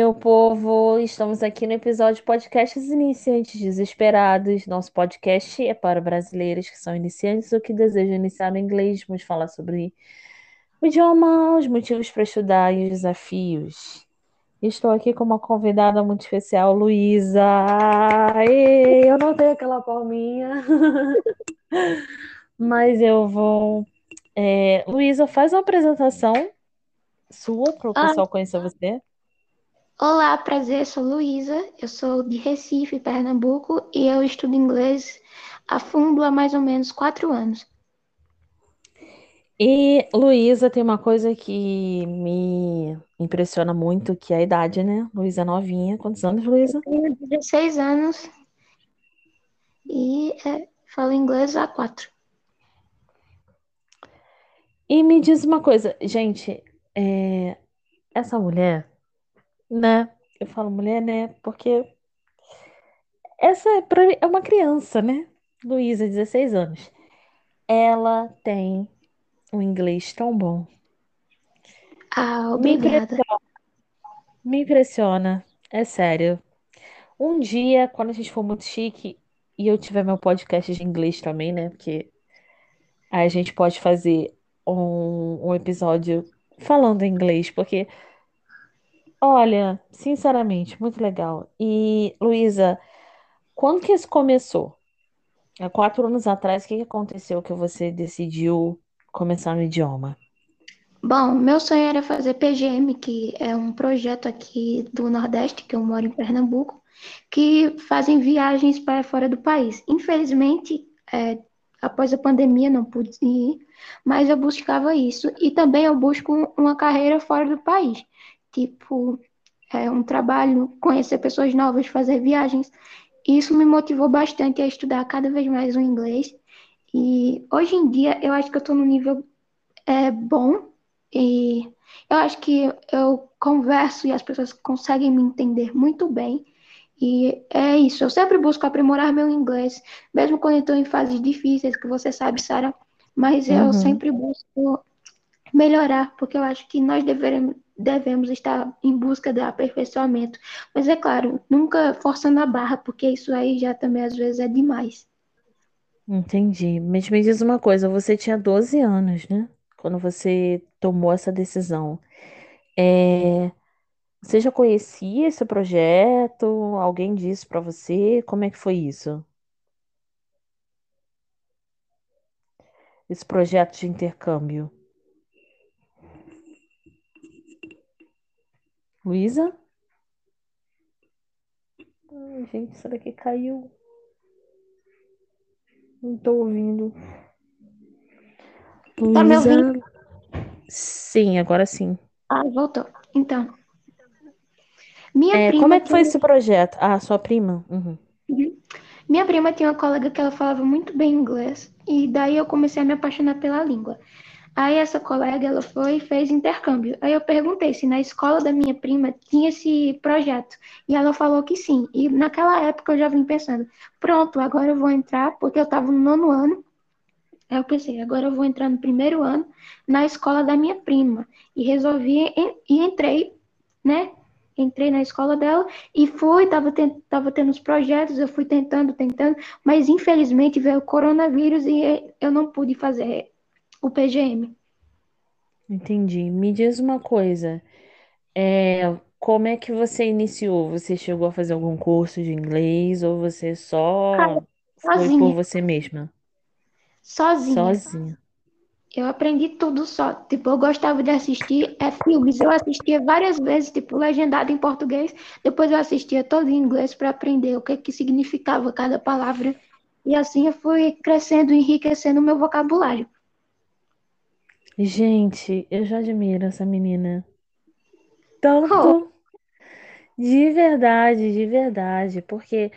Meu povo, estamos aqui no episódio Podcasts Iniciantes Desesperados. Nosso podcast é para brasileiros que são iniciantes ou que desejam iniciar no inglês. Vamos falar sobre o idioma, os motivos para estudar e os desafios. Estou aqui com uma convidada muito especial, Luísa. Eu não tenho aquela palminha, mas eu vou. É... Luísa, faz uma apresentação sua para o Ah, pessoal conhecer você. Olá, prazer, sou Luísa, eu sou de Recife, Pernambuco, e eu estudo inglês a fundo há mais ou menos quatro anos. E Luísa tem uma coisa que me impressiona muito, que é a idade, né? Luísa é novinha. Quantos anos, Luísa? Tenho 16 anos e é, falo inglês há quatro. E me diz uma coisa, gente, é, essa mulher, né? Eu falo mulher, né? Porque essa é, é uma criança, né? Luísa, 16 anos. Ela tem um inglês tão bom. Ah, Me obrigada. impressiona, me impressiona, é sério. Um dia, quando a gente for muito chique e eu tiver meu podcast de inglês também, né? Porque aí a gente pode fazer um, um episódio falando inglês, porque, olha, sinceramente, muito legal. E, Luísa, quando que isso começou? Há quatro anos atrás, o que que aconteceu que você decidiu começar no idioma? Bom, meu sonho era fazer PGM, que é um projeto aqui do Nordeste, que eu moro em Pernambuco, que fazem viagens para fora do país. Infelizmente, é, após a pandemia não pude ir, mas eu buscava isso. E também eu busco uma carreira fora do país, tipo, é, um trabalho, conhecer pessoas novas, fazer viagens. Isso me motivou bastante a estudar cada vez mais o inglês. E hoje em dia eu acho que eu estou no nível é, bom e eu acho que eu converso e as pessoas conseguem me entender muito bem. E é isso. Eu sempre busco aprimorar meu inglês, mesmo quando eu estou em fases difíceis, que você sabe, Sara. Mas eu Uhum, sempre busco melhorar, porque eu acho que nós devemos, devemos estar em busca do aperfeiçoamento. Mas é claro, nunca forçando a barra, porque isso aí já também às vezes é demais. entendi. Mas me diz uma coisa, você tinha 12 anos, né? Quando você tomou essa decisão. É, Você já conhecia esse projeto? Alguém disse pra você? Como é que foi isso? Esse projeto de intercâmbio? Luísa? Ai, gente, será que caiu? Não tô ouvindo. Tá me ouvindo? Sim, agora sim. Ah, voltou. Então, minha É, como prima é que foi tinha esse projeto? Ah, sua prima? Uhum. Uhum. Minha prima tinha uma colega que ela falava muito bem inglês, e daí eu comecei a me apaixonar pela língua. Aí essa colega, ela foi e fez intercâmbio. Aí eu perguntei se na escola da minha prima tinha esse projeto, e ela falou que sim. E naquela época eu já vim pensando, pronto, agora eu vou entrar, porque eu estava no nono ano. Aí eu pensei, agora eu vou entrar no primeiro ano na escola da minha prima. E resolvi, e entrei, né? Entrei na escola dela e fui, tava, tava tendo os projetos, eu fui tentando, tentando, mas infelizmente veio o coronavírus e eu não pude fazer o PGM. Entendi. Me diz uma coisa. É, como é que você iniciou? Você chegou a fazer algum curso de inglês ou você Cara, só foi por sozinha, você mesma? sozinha. Sozinha? Eu aprendi tudo só. Tipo, eu gostava de assistir é, filmes. Eu assistia várias vezes, tipo, legendado em português. Depois eu assistia todo em inglês para aprender o que que significava cada palavra. E assim eu fui crescendo, enriquecendo o meu vocabulário. Gente, eu já admiro essa menina. Oh, Tanto, de verdade, de verdade, porque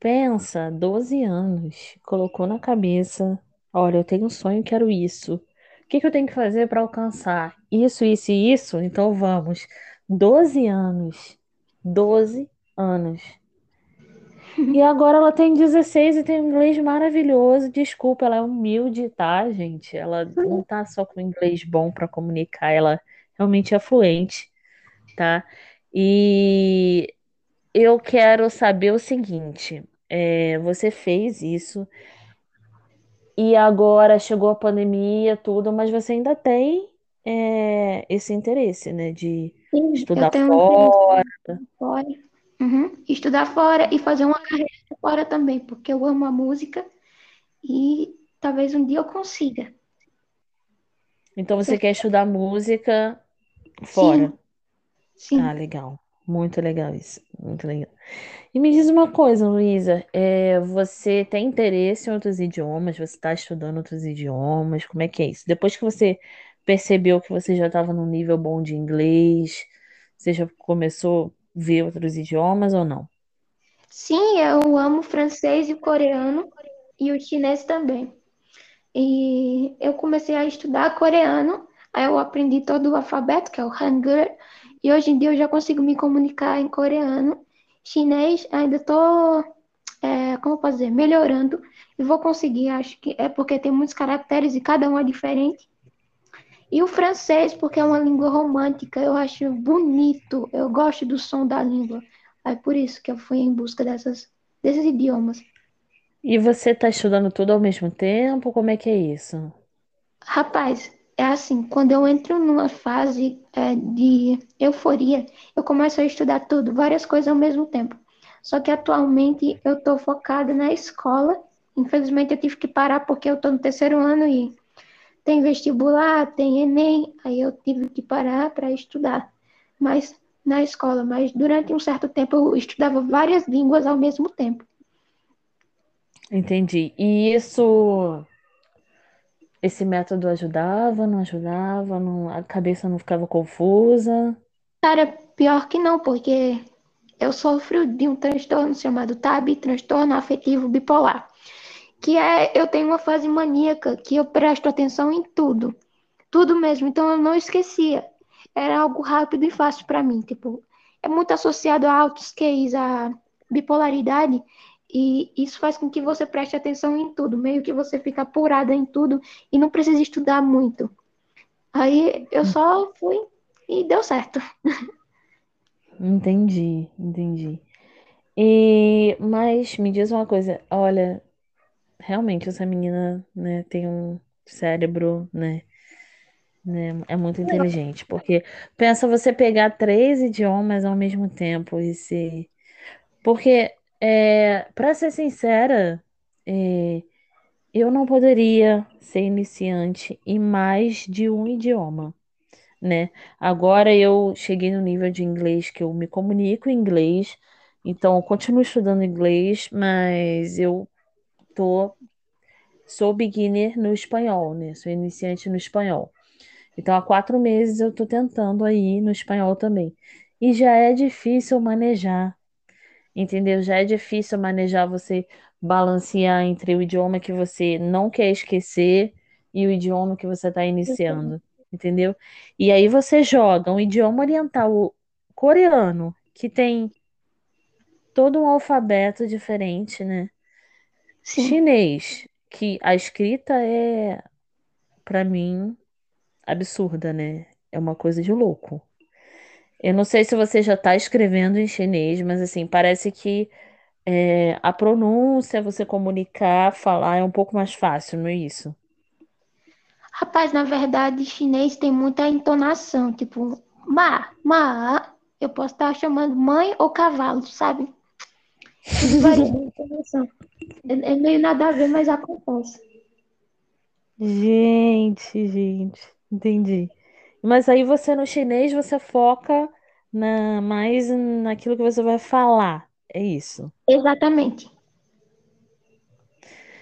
pensa, 12 anos, colocou na cabeça, olha, eu tenho um sonho, quero isso. O que que eu tenho que fazer para alcançar? Isso, isso e isso? Então vamos. 12 anos. 12 anos. E agora ela tem 16 e tem um inglês maravilhoso. Desculpa, ela é humilde, tá, gente? Ela não tá só com inglês bom para comunicar, ela realmente é fluente, tá? E eu quero saber o seguinte: é, você fez isso e agora chegou a pandemia, tudo, mas você ainda tem é, esse interesse, né, de Sim, estudar fora. fora, uhum, estudar fora e fazer uma carreira fora também, porque eu amo a música e talvez um dia eu consiga. Então você Ser- quer estudar música fora. Sim, Ah, sim. legal. Muito legal isso. Muito legal. E me diz uma coisa, Luísa, é, você tem interesse em outros idiomas? Você está estudando outros idiomas? Como é que é isso? Depois que você percebeu que você já estava num nível bom de inglês, você já começou ver outros idiomas ou não? Sim, eu amo francês e coreano e o chinês também. E eu comecei a estudar coreano, aí eu aprendi todo o alfabeto, que é o Hangul, e hoje em dia eu já consigo me comunicar em coreano. Chinês, ainda estou, como eu posso dizer, melhorando, e vou conseguir, acho que é porque tem muitos caracteres e cada um é diferente. E o francês, porque é uma língua romântica, eu acho bonito, eu gosto do som da língua. É por isso que eu fui em busca dessas, desses idiomas. E você está estudando tudo ao mesmo tempo? Como é que é isso? Rapaz, é assim, quando eu entro numa fase é, de euforia, eu começo a estudar tudo, várias coisas ao mesmo tempo. Só que atualmente eu estou focada na escola. Infelizmente eu tive que parar porque eu estou no terceiro ano e tem vestibular, tem Enem, aí eu tive que parar para estudar. Mas na escola, mas durante um certo tempo eu estudava várias línguas ao mesmo tempo. Entendi. E isso, esse método ajudava, não ajudava, não- a cabeça não ficava confusa? Cara, pior que não, porque eu sofro de um transtorno chamado TAB, transtorno afetivo bipolar, que é eu tenho uma fase maníaca que eu presto atenção em tudo, tudo mesmo, então eu não esquecia. Era algo rápido e fácil para mim, tipo, é muito associado a altos QIs, a bipolaridade, e isso faz com que você preste atenção em tudo, meio que você fica apurada em tudo e não precisa estudar muito. Aí eu só fui e deu certo. Entendi, entendi. E, mas me diz uma coisa, olha, realmente essa menina, né, tem um cérebro, né, né, é muito inteligente, porque pensa você pegar três idiomas ao mesmo tempo e se, porque, é, para ser sincera, é, eu não poderia ser iniciante em mais de um idioma. né? Agora eu cheguei no nível de inglês que eu me comunico em inglês, então eu continuo estudando inglês, mas eu tô sou beginner no espanhol, né? Sou iniciante no espanhol. Então há quatro meses eu tô tentando aí no espanhol também. E já é difícil manejar, entendeu? Já é difícil manejar você balancear entre o idioma que você não quer esquecer e o idioma que você está iniciando, entendeu? E aí você joga um idioma oriental coreano, que tem todo um alfabeto diferente, né? Sim. Chinês, que a escrita é, para mim, absurda, né? É uma coisa de louco. Eu não sei se você já está escrevendo em chinês, mas assim, parece que É, a pronúncia, você comunicar, falar é um pouco mais fácil, não é isso? Rapaz, na verdade, chinês tem muita entonação, tipo, ma, ma, eu posso estar chamando mãe ou cavalo, sabe? Varia entonação. É, é meio nada a ver, mas acontece. Gente, gente, entendi. Mas aí você no chinês você foca na mais naquilo que você vai falar. É isso. Exatamente.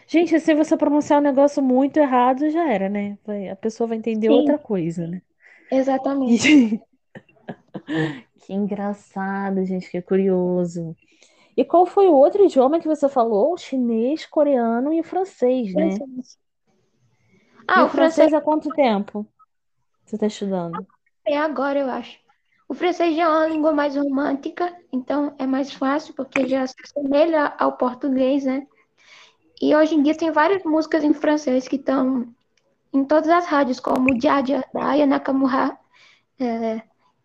Gente, se você pronunciar um negócio muito errado, já era, né? Vai- A pessoa vai entender Sim, outra coisa, né? exatamente. Que, que engraçado, gente, que curioso. E qual foi o outro idioma que você falou? O chinês, coreano e o francês, né? Francês. E Ah, o o francês há quanto tempo você está estudando? é agora, eu acho. O francês já é uma língua mais romântica, então é mais fácil, porque já se assemelha ao português, né? E hoje em dia tem várias músicas em francês que estão em todas as rádios, como Jaja, da Aya Nakamura,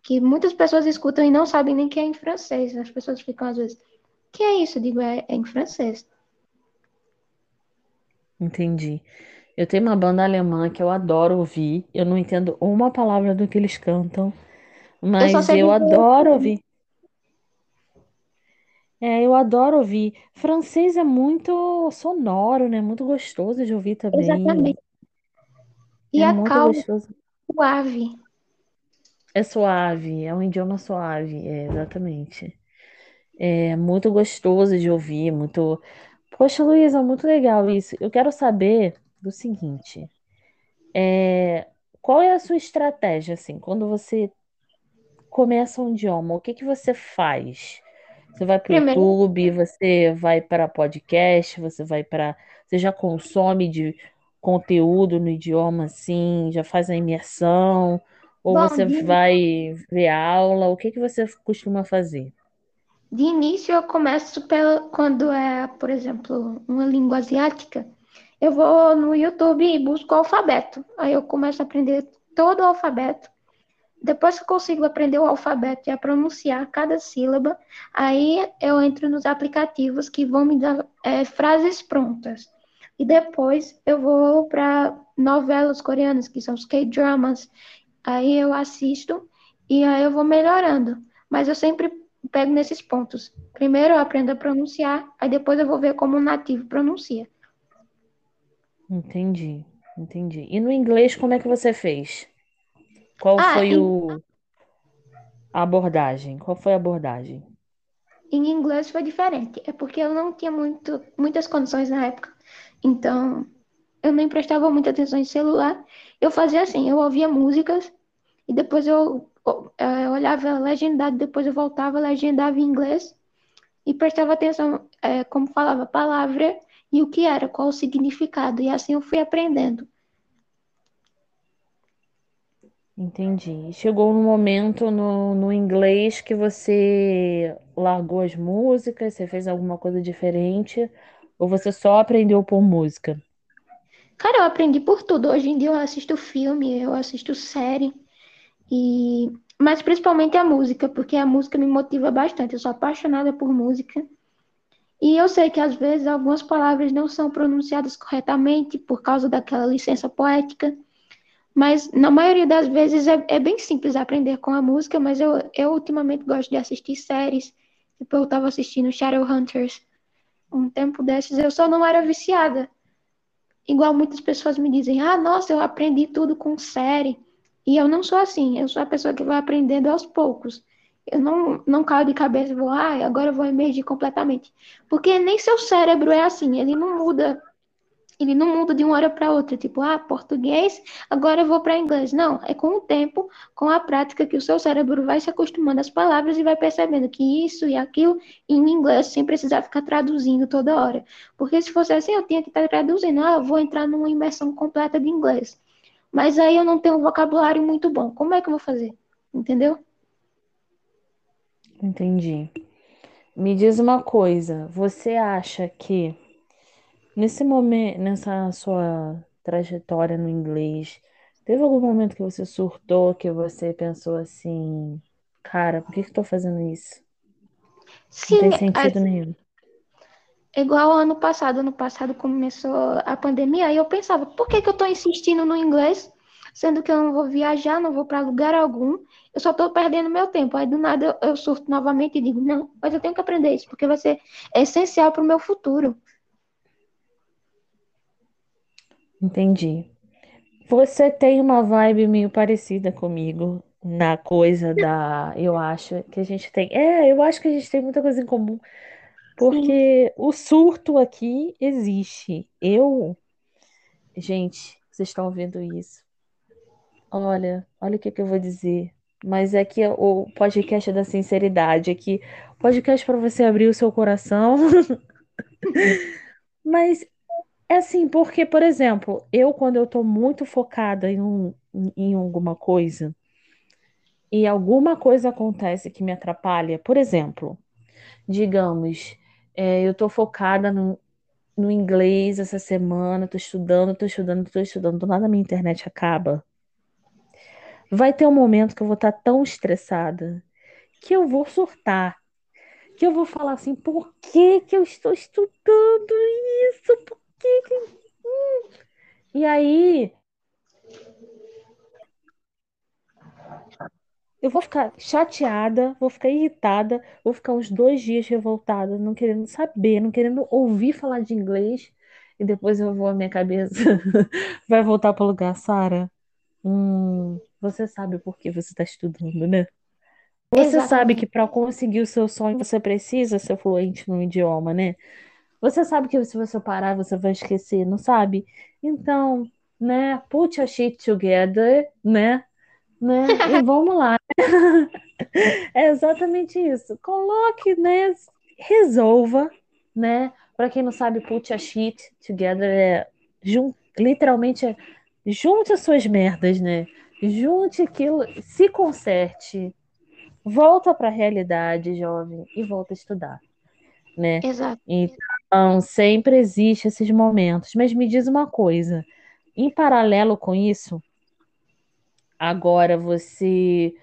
que muitas pessoas escutam e não sabem nem que é em francês. As pessoas ficam às vezes, que é isso? Eu digo, é, é em francês. Entendi. Eu tenho uma banda alemã que eu adoro ouvir. Eu não entendo uma palavra do que eles cantam, Eu mas eu dizer adoro ouvir. É, eu adoro ouvir. Francês é muito sonoro, né? Muito gostoso de ouvir também. exatamente. E É a calma, gostoso. suave. É suave, é um idioma suave, é, exatamente. É muito gostoso de ouvir, muito. Poxa, Luísa, muito legal isso. Eu quero saber do seguinte, é, qual é a sua estratégia, assim, quando você começa um idioma, o que que você faz? Você vai para o YouTube, você vai para podcast, você vai para. Você já consome de conteúdo no idioma assim, já faz a imersão, ou bom, você vai ver aula, o que que você costuma fazer? De início eu começo pelo, quando é, por exemplo, uma língua asiática. Eu vou no YouTube e busco o alfabeto. Aí eu começo a aprender todo o alfabeto. Depois que eu consigo aprender o alfabeto e a pronunciar cada sílaba, aí eu entro nos aplicativos que vão me dar é, frases prontas. E depois eu vou para novelas coreanas, que são os K-dramas. Aí eu assisto e aí eu vou melhorando. Mas eu sempre pego nesses pontos. Primeiro eu aprendo a pronunciar, aí depois eu vou ver como um nativo pronuncia. Entendi, entendi. E no inglês, como é que você fez? Qual Ah, foi em, o, a abordagem? Qual foi a abordagem? em inglês foi diferente. É porque eu não tinha muito, muitas condições na época. Então, eu nem prestava muita atenção em celular. Eu fazia assim, eu ouvia músicas e depois eu, eu olhava legendado, depois eu voltava, legendava em inglês e prestava atenção é, como falava a palavra e o que era, qual o significado. E assim eu fui aprendendo. Entendi. Chegou no momento no, no inglês que você largou as músicas, você fez alguma coisa diferente, ou você só aprendeu por música? Cara, eu aprendi por tudo. Hoje em dia eu assisto filme, eu assisto série e mas principalmente a música, porque a música me motiva bastante. Eu sou apaixonada por música. E eu sei que às vezes algumas palavras não são pronunciadas corretamente por causa daquela licença poética, mas na maioria das vezes é, é bem simples aprender com a música, mas eu, eu ultimamente gosto de assistir séries. Tipo, eu estava assistindo Shadowhunters um tempo desses, eu só não era viciada. Igual muitas pessoas me dizem, ah, nossa, eu aprendi tudo com série. E eu não sou assim, eu sou a pessoa que vai aprendendo aos poucos. Eu não, não caio de cabeça e vou, ah, agora eu vou emergir completamente. Porque nem seu cérebro é assim, ele não muda, ele não muda de uma hora para outra, tipo, ah, português, agora eu vou para inglês. Não, é com o tempo, com a prática que o seu cérebro vai se acostumando às palavras e vai percebendo que isso e aquilo em inglês sem precisar ficar traduzindo toda hora. Porque se fosse assim, eu tinha que estar traduzindo, ah, eu vou entrar numa imersão completa de inglês. Mas aí eu não tenho um vocabulário muito bom. Como é que eu vou fazer? Entendeu? Entendi. Me diz uma coisa, você acha que nesse momento, nessa sua trajetória no inglês, teve algum momento que você surtou, que você pensou assim, cara, por que que eu tô fazendo isso? Não Sim, tem é sentido nenhum. Igual ano passado. Ano passado começou a pandemia e eu pensava, por que que eu estou insistindo no inglês, sendo que eu não vou viajar, não vou para lugar algum, eu só estou perdendo meu tempo. Aí do nada eu, surto novamente e digo, não, mas eu tenho que aprender isso, porque vai ser essencial para o meu futuro. Entendi. Você tem uma vibe meio parecida comigo na coisa da. Eu acho que a gente tem. É, eu acho que a gente tem muita coisa em comum, Sim, porque o surto aqui existe. Eu, gente, vocês estão ouvindo isso? Olha, olha o que que eu vou dizer. Mas é que o podcast é da sinceridade, aqui, podcast para você abrir o seu coração. Mas é assim, porque, por exemplo, eu quando eu tô muito focada em, um, em alguma coisa. e alguma coisa acontece que me atrapalha, por exemplo, digamos, é, eu estou focada no, no inglês essa semana, estou estudando, estou estudando, estou estudando, do nada minha internet acaba. vai ter um momento que eu vou estar tão estressada que eu vou surtar. Que eu vou falar assim, por que que eu estou estudando isso? Por que que... Hum. E aí eu vou ficar chateada, vou ficar irritada, vou ficar uns dois dias revoltada, não querendo saber, não querendo ouvir falar de inglês. E depois eu vou, a minha cabeça vai voltar para o lugar, Sara. Hum, você sabe por que você está estudando, né? Você sabe que Exatamente. para conseguir o seu sonho você precisa ser fluente no idioma, né? Você sabe que se você parar você vai esquecer, não sabe? Então, né? Put your shit together, né? Né? E vamos lá. É exatamente isso. Coloque, né? Resolva, né? Para quem não sabe, put your shit together é jun... literalmente é junte as suas merdas, né? Junte aquilo, se conserte, volta para a realidade, jovem, e volta a estudar, né? Exato. Então, sempre existe esses momentos. Mas me diz uma coisa, em paralelo com isso, agora você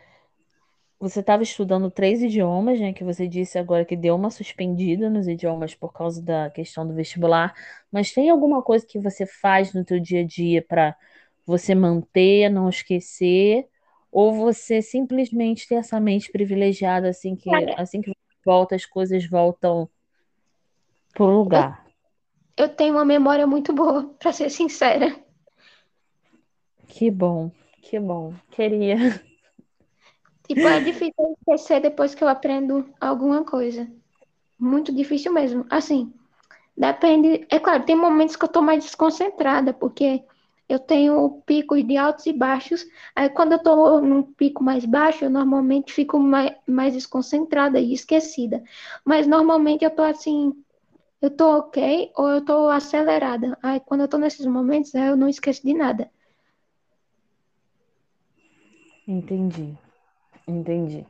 você estava estudando três idiomas, né? Que você disse agora que deu uma suspendida nos idiomas por causa da questão do vestibular. Mas tem alguma coisa que você faz no teu dia a dia para você manter, não esquecer? Ou você simplesmente tem essa mente privilegiada assim que assim que volta, as coisas voltam pro eu, lugar? eu tenho uma memória muito boa, pra ser sincera. Que bom, que bom. Queria. Tipo, é difícil esquecer depois que eu aprendo alguma coisa. Muito difícil mesmo. Assim, depende. É claro, tem momentos que eu tô mais desconcentrada, porque eu tenho picos de altos e baixos. Aí, quando eu tô num pico mais baixo, eu normalmente fico mais, mais desconcentrada e esquecida. Mas normalmente eu tô assim, eu tô ok ou eu tô acelerada. Aí, quando eu tô nesses momentos, eu não esqueço de nada. Entendi, entendi.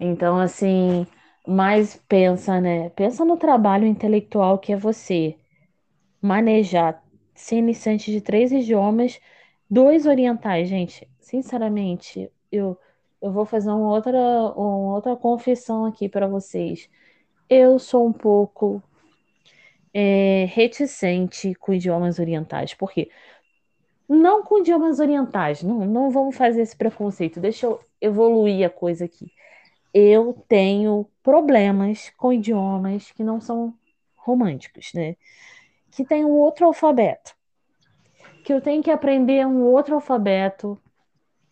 Então, assim, mais pensa, né? Pensa no trabalho intelectual que é você manejar, ser iniciante de três idiomas, dois orientais, gente. Sinceramente, eu, eu vou fazer uma outra, uma outra confissão aqui para vocês. Eu sou um pouco é, reticente com idiomas orientais, porque não com idiomas orientais, não, não vamos fazer esse preconceito. Deixa eu evoluir a coisa aqui. Eu tenho problemas com idiomas que não são românticos, né? Que tem um outro alfabeto. Que eu tenho que aprender um outro alfabeto,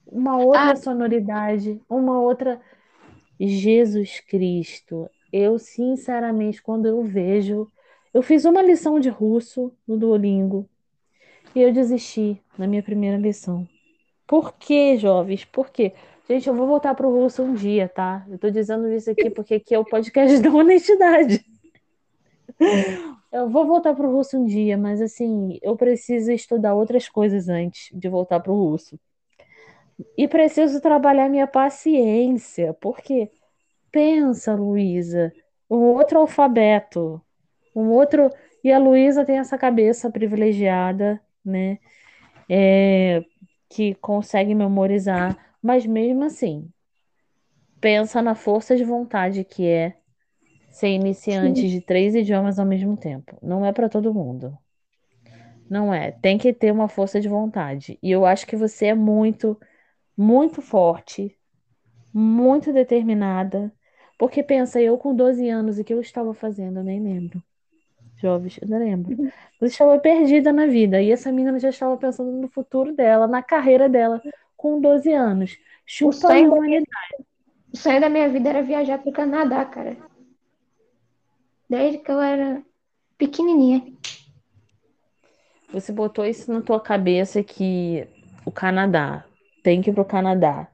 uma Ah, outra sonoridade, uma outra. Jesus Cristo. Eu, sinceramente, quando eu vejo. Eu fiz uma lição de russo no Duolingo e eu desisti na minha primeira lição. Por quê, jovens? Por quê? Gente, eu vou voltar pro russo um dia, tá? Eu tô dizendo isso aqui porque aqui é o podcast da honestidade. Eu vou voltar pro russo um dia, mas assim, eu preciso estudar outras coisas antes de voltar pro russo. E preciso trabalhar minha paciência, porque pensa, Luísa, um outro alfabeto, um outro. E a Luísa tem essa cabeça privilegiada, né? É, que consegue memorizar, mas mesmo assim, pensa na força de vontade que é ser sim, iniciante de três idiomas ao mesmo tempo. Não é para todo mundo. Não é. Tem que ter uma força de vontade. E eu acho que você é muito, muito forte, muito determinada. Porque pensa, eu com 12 anos, o que eu estava fazendo? Eu nem lembro. Jovens, eu não lembro. Eu estava perdida na vida. E essa menina já estava pensando no futuro dela, na carreira dela, com 12 anos. o Chupa aí, sonho da minha, humanidade. o sonho da minha vida era viajar pro Canadá, cara. Desde que eu era pequenininha. Você botou isso na tua cabeça que o Canadá, tem que ir pro Canadá.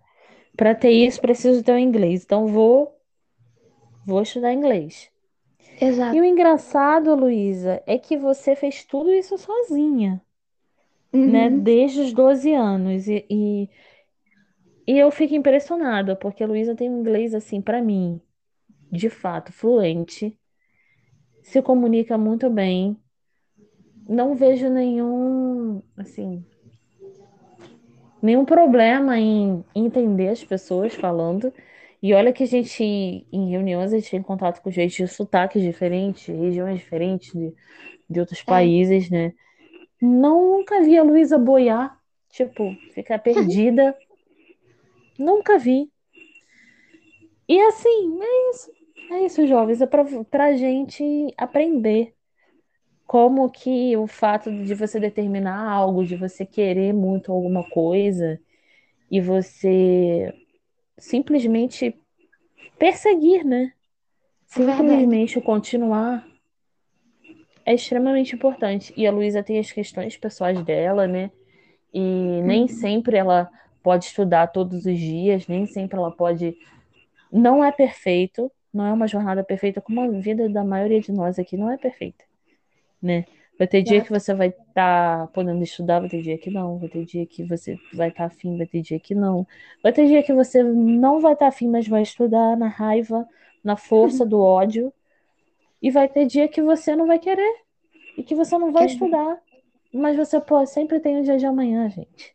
Para ter isso, preciso ter o inglês. Então vou, vou estudar inglês. E Exato. o engraçado, Luísa, é que você fez tudo isso sozinha, né? Uhum. Desde os 12 anos. E, e, e eu fico impressionada, porque a Luísa tem um inglês, assim, para mim, de fato, fluente, se comunica muito bem. Não vejo nenhum, assim, nenhum problema em entender as pessoas falando. E olha que a gente, em reuniões, a gente tem contato com gente de sotaques diferentes, regiões diferentes de, de outros É, países, né? Nunca vi a Luísa boiar, tipo, ficar perdida. Nunca vi. E assim, é isso. É isso, jovens. É pra, pra gente aprender como que o fato de você determinar algo, de você querer muito alguma coisa e você simplesmente perseguir, né? verdade. Simplesmente continuar é extremamente importante. E a Luísa tem as questões pessoais dela, né? E nem Hum, sempre ela pode estudar todos os dias, nem sempre ela pode. Não é perfeito, não é uma jornada perfeita, como a vida da maioria de nós aqui não é perfeita, né? Vai ter dia que exato. você vai estar podendo estudar, vai ter dia que não, vai ter dia que você vai estar afim, vai ter dia que não. Vai ter dia que você não vai estar afim, mas vai estudar na raiva, na força do ódio. E vai ter dia que você não vai querer e que você não vai Ex- estudar. Mas você pô, sempre tem o dia de amanhã, gente.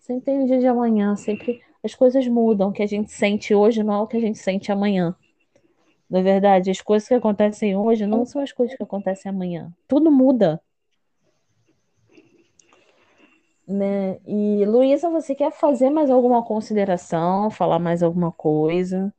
Sempre tem o dia de amanhã, sempre as coisas mudam. O que a gente sente hoje não é o que a gente sente amanhã. Na verdade, as coisas que acontecem hoje não são as coisas que acontecem amanhã. Tudo muda, né? E Luísa, você quer fazer mais alguma consideração, falar mais alguma coisa?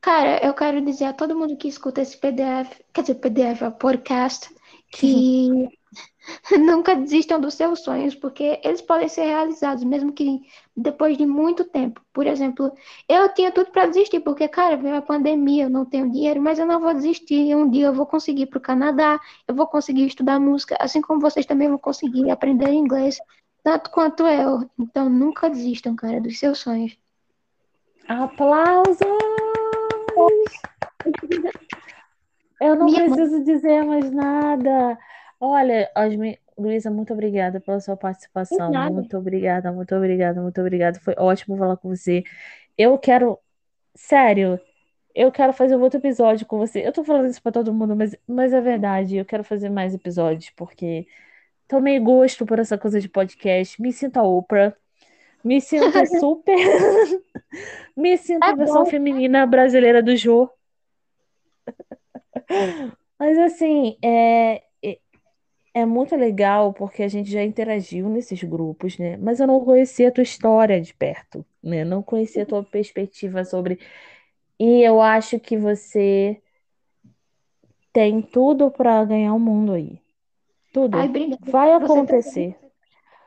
Cara, eu quero dizer a todo mundo que escuta esse PDF, quer dizer, PDF, ó, podcast, que nunca desistam dos seus sonhos, porque eles podem ser realizados, mesmo que depois de muito tempo. Por exemplo, eu tinha tudo para desistir, porque, cara, veio a pandemia, eu não tenho dinheiro, mas eu não vou desistir. Um dia eu vou conseguir ir para o Canadá, eu vou conseguir estudar música, assim como vocês também vão conseguir aprender inglês, tanto quanto eu. Então, nunca desistam, cara, dos seus sonhos. Aplausos! Eu não Minha mãe, preciso dizer mais nada. Olha, Osmi, Luísa, muito obrigada pela sua participação. nada. Muito obrigada, muito obrigada, muito obrigada. Foi ótimo falar com você. Eu quero, sério, eu quero fazer um outro episódio com você. Eu tô falando isso pra todo mundo, mas, mas é verdade. Eu quero fazer mais episódios, porque tomei gosto por essa coisa de podcast. Me sinto a Oprah. Me sinto super. Me sinto É a versão bom. feminina brasileira do Jô. Mas assim, é, é é muito legal porque a gente já interagiu nesses grupos, né? Mas eu não conhecia a tua história de perto, né? Não conhecia a tua perspectiva sobre. E eu acho que você tem tudo para ganhar o mundo aí. Tudo. Vai acontecer.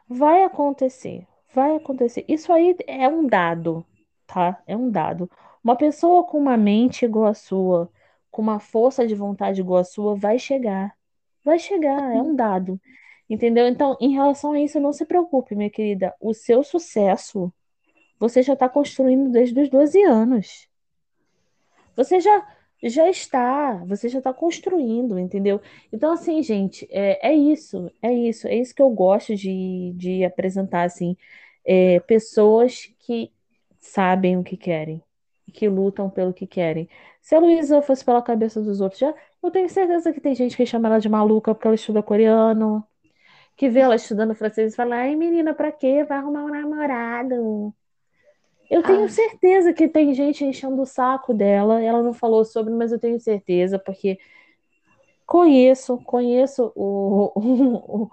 Vai acontecer. Vai acontecer. Isso aí é um dado, tá? É um dado. Uma pessoa com uma mente igual a sua, com uma força de vontade igual a sua, vai chegar. Vai chegar, é um dado. Entendeu? Então, em relação a isso, não se preocupe, minha querida. O seu sucesso você já está construindo desde os 12 anos. Você já já está, você já está construindo, entendeu? Então, assim, gente, é, é isso, é isso, é isso que eu gosto de, de apresentar, assim, é, pessoas que sabem o que querem, que lutam pelo que querem. Se a Luísa fosse pela cabeça dos outros, já, eu tenho certeza que tem gente que chama ela de maluca porque ela estuda coreano, que vê ela estudando francês e fala, ai, menina, pra quê? Vai arrumar um namorado. Eu tenho Ah, certeza que tem gente enchendo o saco dela. Ela não falou sobre, mas eu tenho certeza, porque conheço, conheço o, o, o-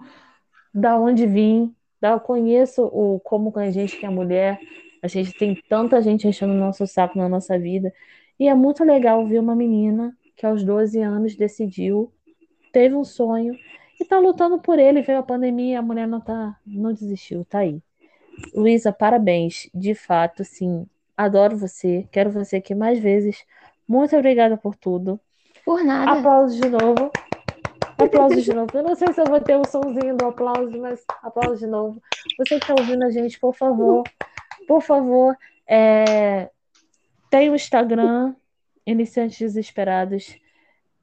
da onde vim, da, conheço o como a gente que é mulher, a gente tem tanta gente enchendo o nosso saco na nossa vida. E é muito legal ver uma menina que aos 12 anos decidiu, teve um sonho e tá lutando por ele. Veio a pandemia, a mulher não tá, não desistiu, tá aí. Luísa, parabéns. De fato, sim, adoro você. Quero você aqui mais vezes. Muito obrigada por tudo. por nada. Aplausos de novo. Aplausos de novo. Eu não sei se eu vou ter o somzinho do aplauso, mas aplausos de novo. Você que está ouvindo a gente, por favor, por favor, é... tem o Instagram, Iniciantes Desesperados.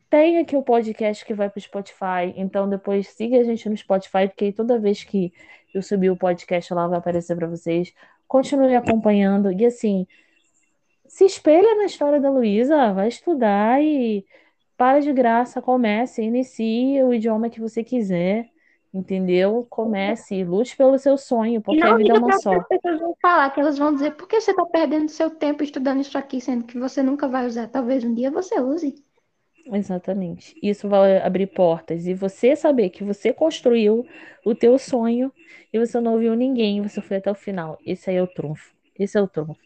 Tem aqui o podcast que vai para o Spotify. Então, depois siga a gente no Spotify, porque toda vez que eu subir o podcast lá vai aparecer para vocês. Continue acompanhando. E assim, se espelha na história da Luísa, vai estudar e para de graça, comece, inicie o idioma que você quiser. Entendeu? Comece, lute pelo seu sonho, porque a não vida é uma só. as pessoas vão falar, que elas vão dizer, por que você está perdendo seu tempo estudando isso aqui, sendo que você nunca vai usar? Talvez um dia você use. Exatamente. Isso vai abrir portas. E você saber que você construiu o teu sonho e você não ouviu ninguém, você foi até o final. Esse aí é o trunfo. Esse é o trunfo.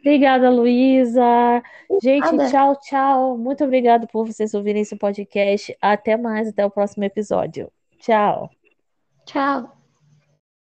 Obrigada, Luísa. Gente, tchau, tchau. Muito obrigada por vocês ouvirem esse podcast. Até mais, até o próximo episódio. Tchau. Tchau.